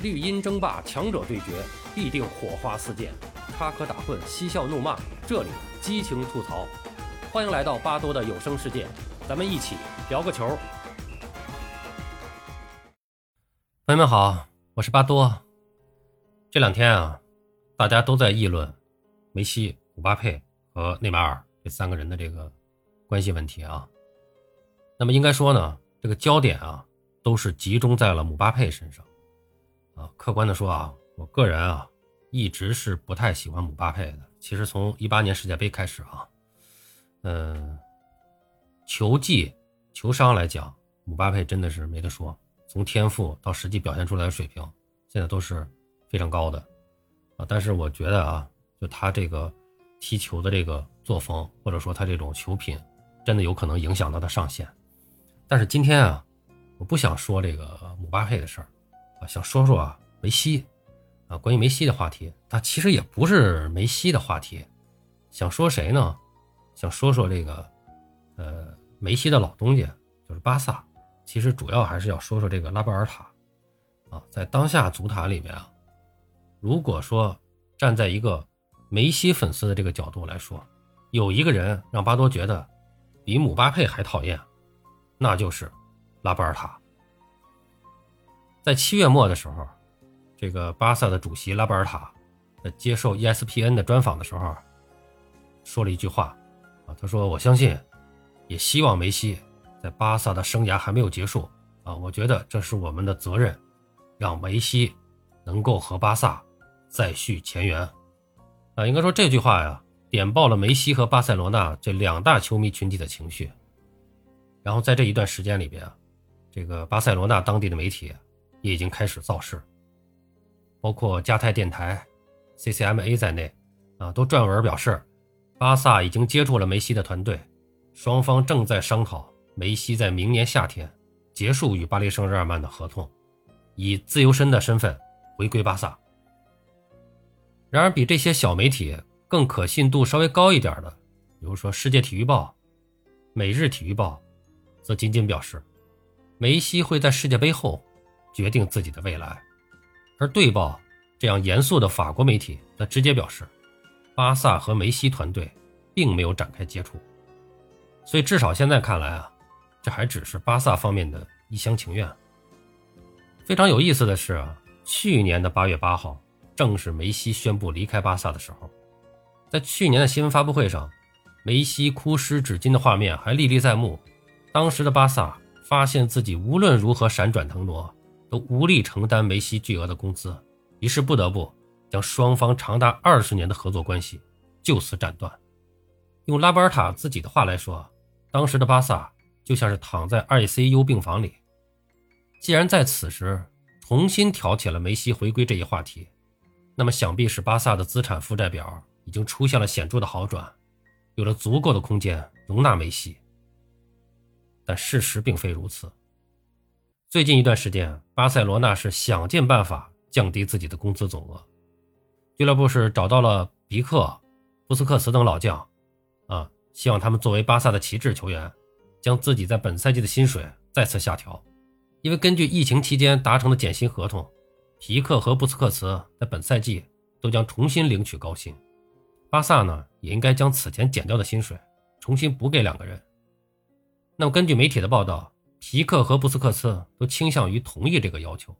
绿茵争霸，强者对决，必定火花四溅；插科打诨，嬉笑怒骂，这里激情吐槽。欢迎来到巴多的有声世界，咱们一起聊个球。朋友们好，我是巴多。这两天啊，大家都在议论梅西、姆巴佩和内马尔这三个人的这个关系问题啊。那么应该说呢，这个焦点啊，都是集中在了姆巴佩身上。啊，客观的说啊，我个人啊，一直是不太喜欢姆巴佩的。其实从一八年世界杯开始啊，嗯，球技、球商来讲，姆巴佩真的是没得说。从天赋到实际表现出来的水平，现在都是非常高的啊。但是我觉得啊，就他这个踢球的这个作风，或者说他这种球品，真的有可能影响到他上限。但是今天啊，我不想说这个姆巴佩的事儿。啊，想说说啊，梅西，啊，关于梅西的话题，他其实也不是梅西的话题，想说谁呢？想说说这个，呃，梅西的老东家，就是巴萨。其实主要还是要说说这个拉波尔塔，啊，在当下足坛里面啊，如果说站在一个梅西粉丝的这个角度来说，有一个人让巴多觉得比姆巴佩还讨厌，那就是拉波尔塔。在七月末的时候，这个巴萨的主席拉波尔塔在接受 ESPN 的专访的时候，说了一句话啊，他说：“我相信，也希望梅西在巴萨的生涯还没有结束啊，我觉得这是我们的责任，让梅西能够和巴萨再续前缘。”啊，应该说这句话呀，点爆了梅西和巴塞罗那这两大球迷群体的情绪。然后在这一段时间里边，这个巴塞罗那当地的媒体。也已经开始造势，包括加泰电台、CCMA 在内，啊，都撰文表示，巴萨已经接触了梅西的团队，双方正在商讨梅西在明年夏天结束与巴黎圣日耳曼的合同，以自由身的身份回归巴萨。然而，比这些小媒体更可信度稍微高一点的，比如说《世界体育报》、《每日体育报》，则仅仅表示，梅西会在世界杯后。决定自己的未来，而队报这样严肃的法国媒体则直接表示，巴萨和梅西团队并没有展开接触，所以至少现在看来啊，这还只是巴萨方面的一厢情愿。非常有意思的是啊，去年的八月八号，正是梅西宣布离开巴萨的时候，在去年的新闻发布会上，梅西哭湿纸巾的画面还历历在目。当时的巴萨发现自己无论如何闪转腾挪。都无力承担梅西巨额的工资，于是不得不将双方长达二十年的合作关系就此斩断。用拉波尔塔自己的话来说，当时的巴萨就像是躺在 ICU 病房里。既然在此时重新挑起了梅西回归这一话题，那么想必是巴萨的资产负债表已经出现了显著的好转，有了足够的空间容纳梅西。但事实并非如此。最近一段时间，巴塞罗那是想尽办法降低自己的工资总额。俱乐部是找到了皮克、布斯克茨等老将，啊，希望他们作为巴萨的旗帜球员，将自己在本赛季的薪水再次下调。因为根据疫情期间达成的减薪合同，皮克和布斯克茨在本赛季都将重新领取高薪。巴萨呢，也应该将此前减掉的薪水重新补给两个人。那么，根据媒体的报道。皮克和布斯克茨都倾向于同意这个要求，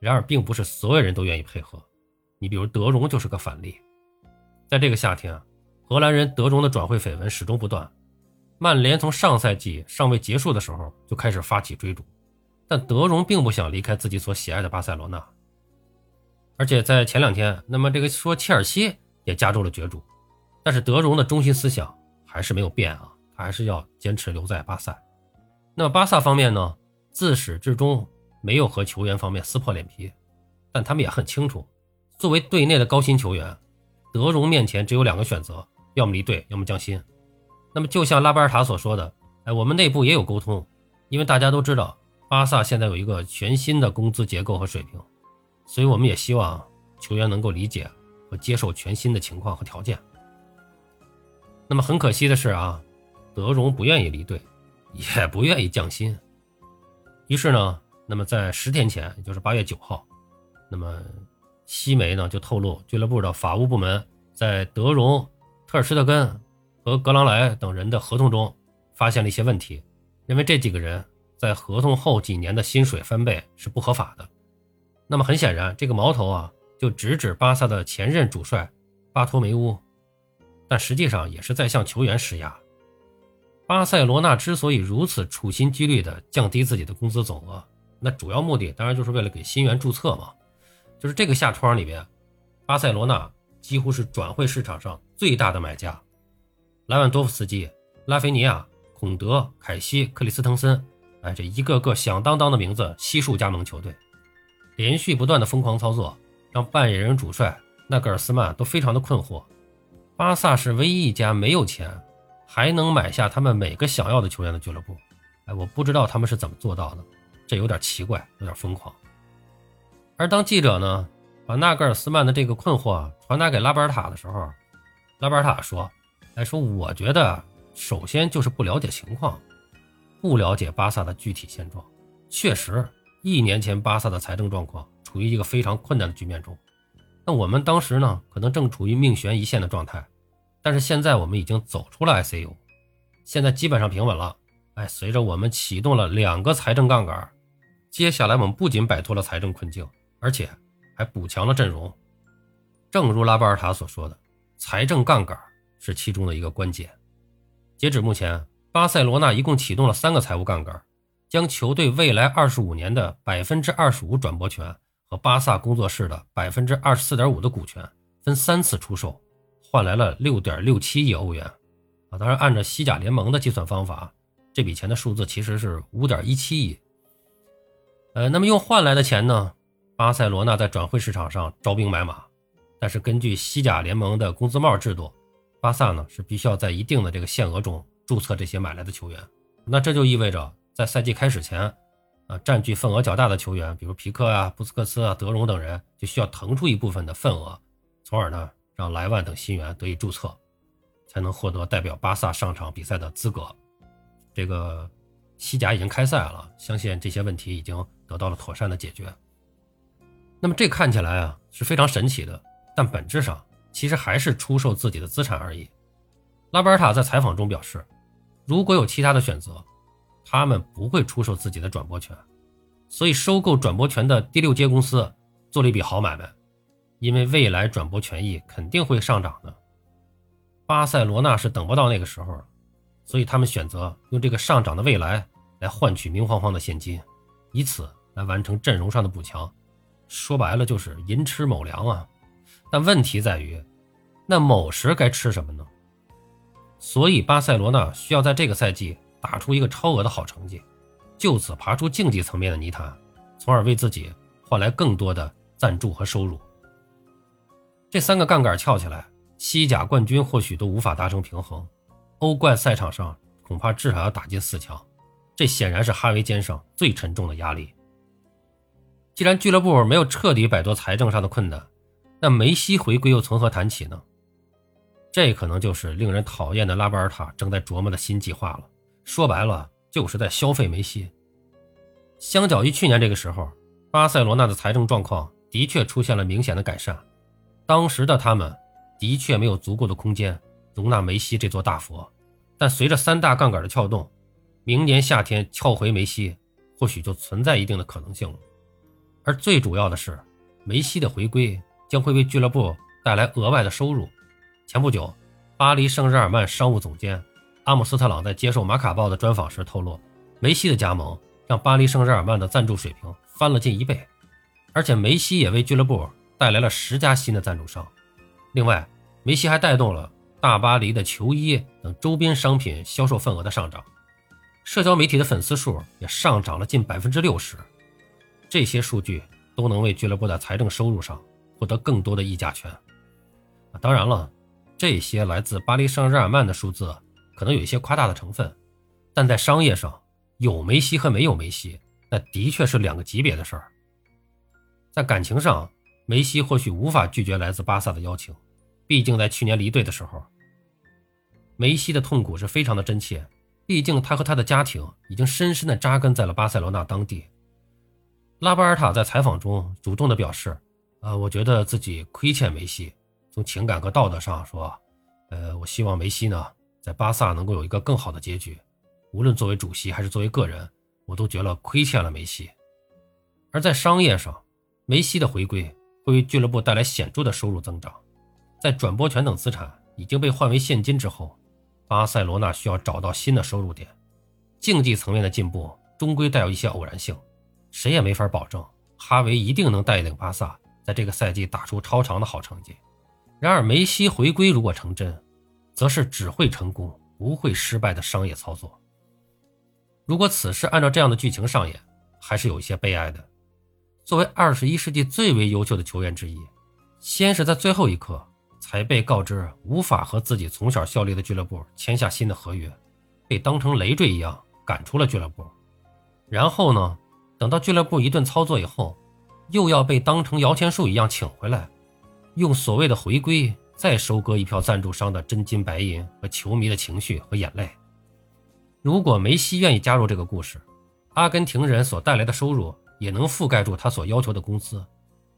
然而并不是所有人都愿意配合。你比如德容就是个反例。在这个夏天啊，荷兰人德容的转会绯闻始终不断。曼联从上赛季尚未结束的时候就开始发起追逐，但德容并不想离开自己所喜爱的巴塞罗那。而且在前两天，那么这个说切尔西也加入了角逐，但是德容的中心思想还是没有变啊，还是要坚持留在巴塞。那么巴萨方面呢，自始至终没有和球员方面撕破脸皮，但他们也很清楚，作为队内的高薪球员，德容面前只有两个选择，要么离队，要么降薪。那么就像拉巴尔塔所说的，哎，我们内部也有沟通，因为大家都知道巴萨现在有一个全新的工资结构和水平，所以我们也希望球员能够理解和接受全新的情况和条件。那么很可惜的是啊，德容不愿意离队。也不愿意降薪，于是呢，那么在十天前，也就是八月九号，那么西媒呢就透露，俱乐部的法务部门在德容、特尔施特根和格朗莱等人的合同中发现了一些问题，认为这几个人在合同后几年的薪水翻倍是不合法的。那么很显然，这个矛头啊就直指巴萨的前任主帅巴托梅乌，但实际上也是在向球员施压。巴塞罗那之所以如此处心积虑地降低自己的工资总额，那主要目的当然就是为了给新员注册嘛。就是这个下窗里边，巴塞罗那几乎是转会市场上最大的买家。莱万多夫斯基、拉菲尼亚、孔德、凯西、克里斯滕森，哎，这一个个响当当的名字悉数加盟球队，连续不断的疯狂操作，让扮演人主帅纳格尔斯曼都非常的困惑。巴萨是唯一一家没有钱。还能买下他们每个想要的球员的俱乐部，哎，我不知道他们是怎么做到的，这有点奇怪，有点疯狂。而当记者呢把纳格尔斯曼的这个困惑传达给拉巴尔塔的时候，拉巴尔塔说：“哎，说我觉得首先就是不了解情况，不了解巴萨的具体现状。确实，一年前巴萨的财政状况处于一个非常困难的局面中，那我们当时呢，可能正处于命悬一线的状态。”但是现在我们已经走出了 ICU，现在基本上平稳了。哎，随着我们启动了两个财政杠杆，接下来我们不仅摆脱了财政困境，而且还补强了阵容。正如拉巴尔塔所说的，财政杠杆是其中的一个关键。截止目前，巴塞罗那一共启动了三个财务杠杆，将球队未来二十五年的百分之二十五转播权和巴萨工作室的百分之二十四点五的股权分三次出售。换来了六点六七亿欧元，啊，当然按照西甲联盟的计算方法，这笔钱的数字其实是五点一七亿。呃，那么用换来的钱呢？巴塞罗那在转会市场上招兵买马，但是根据西甲联盟的工资帽制度，巴萨呢是必须要在一定的这个限额中注册这些买来的球员。那这就意味着在赛季开始前，啊，占据份额较大的球员，比如皮克啊、布斯克茨啊、德容等人，就需要腾出一部分的份额，从而呢。让莱万等新员得以注册，才能获得代表巴萨上场比赛的资格。这个西甲已经开赛了，相信这些问题已经得到了妥善的解决。那么这看起来啊是非常神奇的，但本质上其实还是出售自己的资产而已。拉波尔塔在采访中表示，如果有其他的选择，他们不会出售自己的转播权。所以收购转播权的第六街公司做了一笔好买卖。因为未来转播权益肯定会上涨的，巴塞罗那是等不到那个时候了，所以他们选择用这个上涨的未来来换取明晃晃的现金，以此来完成阵容上的补强。说白了就是寅吃卯粮啊！但问题在于，那卯时该吃什么呢？所以巴塞罗那需要在这个赛季打出一个超额的好成绩，就此爬出竞技层面的泥潭，从而为自己换来更多的赞助和收入。这三个杠杆翘起来，西甲冠军或许都无法达成平衡，欧冠赛场上恐怕至少要打进四强，这显然是哈维肩上最沉重的压力。既然俱乐部没有彻底摆脱财政上的困难，那梅西回归又从何谈起呢？这可能就是令人讨厌的拉波尔塔正在琢磨的新计划了。说白了，就是在消费梅西。相较于去年这个时候，巴塞罗那的财政状况的确出现了明显的改善。当时的他们的确没有足够的空间容纳梅西这座大佛，但随着三大杠杆的撬动，明年夏天撬回梅西或许就存在一定的可能性了。而最主要的是，梅西的回归将会为俱乐部带来额外的收入。前不久，巴黎圣日耳曼商务总监阿姆斯特朗在接受《马卡报》的专访时透露，梅西的加盟让巴黎圣日耳曼的赞助水平翻了近一倍，而且梅西也为俱乐部。带来了十家新的赞助商，另外，梅西还带动了大巴黎的球衣等周边商品销售份额的上涨，社交媒体的粉丝数也上涨了近百分之六十。这些数据都能为俱乐部的财政收入上获得更多的议价权。当然了，这些来自巴黎圣日耳曼的数字可能有一些夸大的成分，但在商业上，有梅西和没有梅西，那的确是两个级别的事儿。在感情上。梅西或许无法拒绝来自巴萨的邀请，毕竟在去年离队的时候，梅西的痛苦是非常的真切。毕竟他和他的家庭已经深深的扎根在了巴塞罗那当地。拉波尔塔在采访中主动的表示：“呃，我觉得自己亏欠梅西，从情感和道德上说，呃，我希望梅西呢在巴萨能够有一个更好的结局。无论作为主席还是作为个人，我都觉得亏欠了梅西。而在商业上，梅西的回归会为俱乐部带来显著的收入增长。在转播权等资产已经被换为现金之后，巴塞罗那需要找到新的收入点。竞技层面的进步终归带有一些偶然性，谁也没法保证哈维一定能带领巴萨在这个赛季打出超长的好成绩。然而，梅西回归如果成真，则是只会成功不会失败的商业操作。如果此事按照这样的剧情上演，还是有一些悲哀的。作为二十一世纪最为优秀的球员之一，先是在最后一刻才被告知无法和自己从小效力的俱乐部签下新的合约，被当成累赘一样。赶出了俱乐部，然后呢？等到俱乐部一顿操作以后，又要被当成摇钱树一样请回来，用所谓的回归再收割一票赞助商的真金白银和球迷的情绪和眼泪。如果梅西愿意加入这个故事，阿根廷人所带来的收入也能覆盖住他所要求的工资。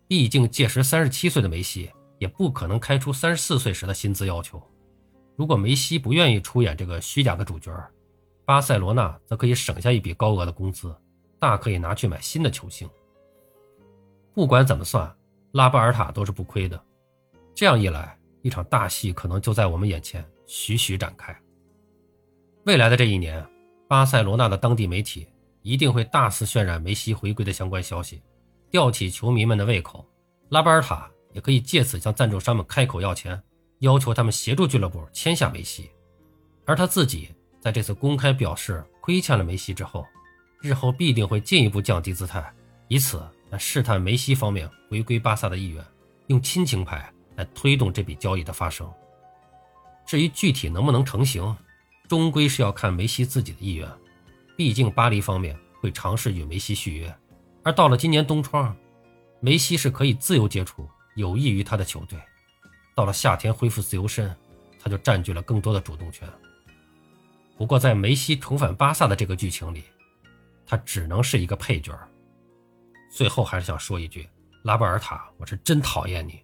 毕竟届时三十七岁的梅西也不可能开出三十四岁时的薪资要求。如果梅西不愿意出演这个虚假的主角，巴塞罗那则可以省下一笔高额的工资，大可以拿去买新的球星。不管怎么算，拉波尔塔都是不亏的。这样一来，一场大戏可能就在我们眼前徐徐展开。未来的这一年，巴塞罗那的当地媒体一定会大肆渲染梅西回归的相关消息，吊起球迷们的胃口。拉巴尔塔也可以借此向赞助商们开口要钱，要求他们协助俱乐部签下梅西，而他自己。在这次公开表示亏欠了梅西之后，日后必定会进一步降低姿态，以此来试探梅西方面回归巴萨的意愿，用亲情牌来推动这笔交易的发生。至于具体能不能成型，终归是要看梅西自己的意愿。毕竟巴黎方面会尝试与梅西续约，而到了今年冬窗，梅西是可以自由接触有益于他的球队。到了夏天恢复自由身，他就占据了更多的主动权。不过，在梅西重返巴萨的这个剧情里，他只能是一个配角。最后，还是想说一句：拉波尔塔，我是真讨厌你。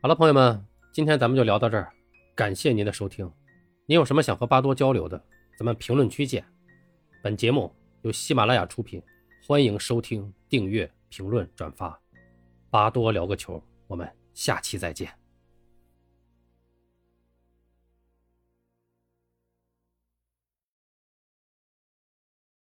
好了，朋友们，今天咱们就聊到这儿，感谢您的收听。你有什么想和巴多交流的，咱们评论区见。本节目由喜马拉雅出品，欢迎收听、订阅、评论、转发。巴多聊个球，我们下期再见。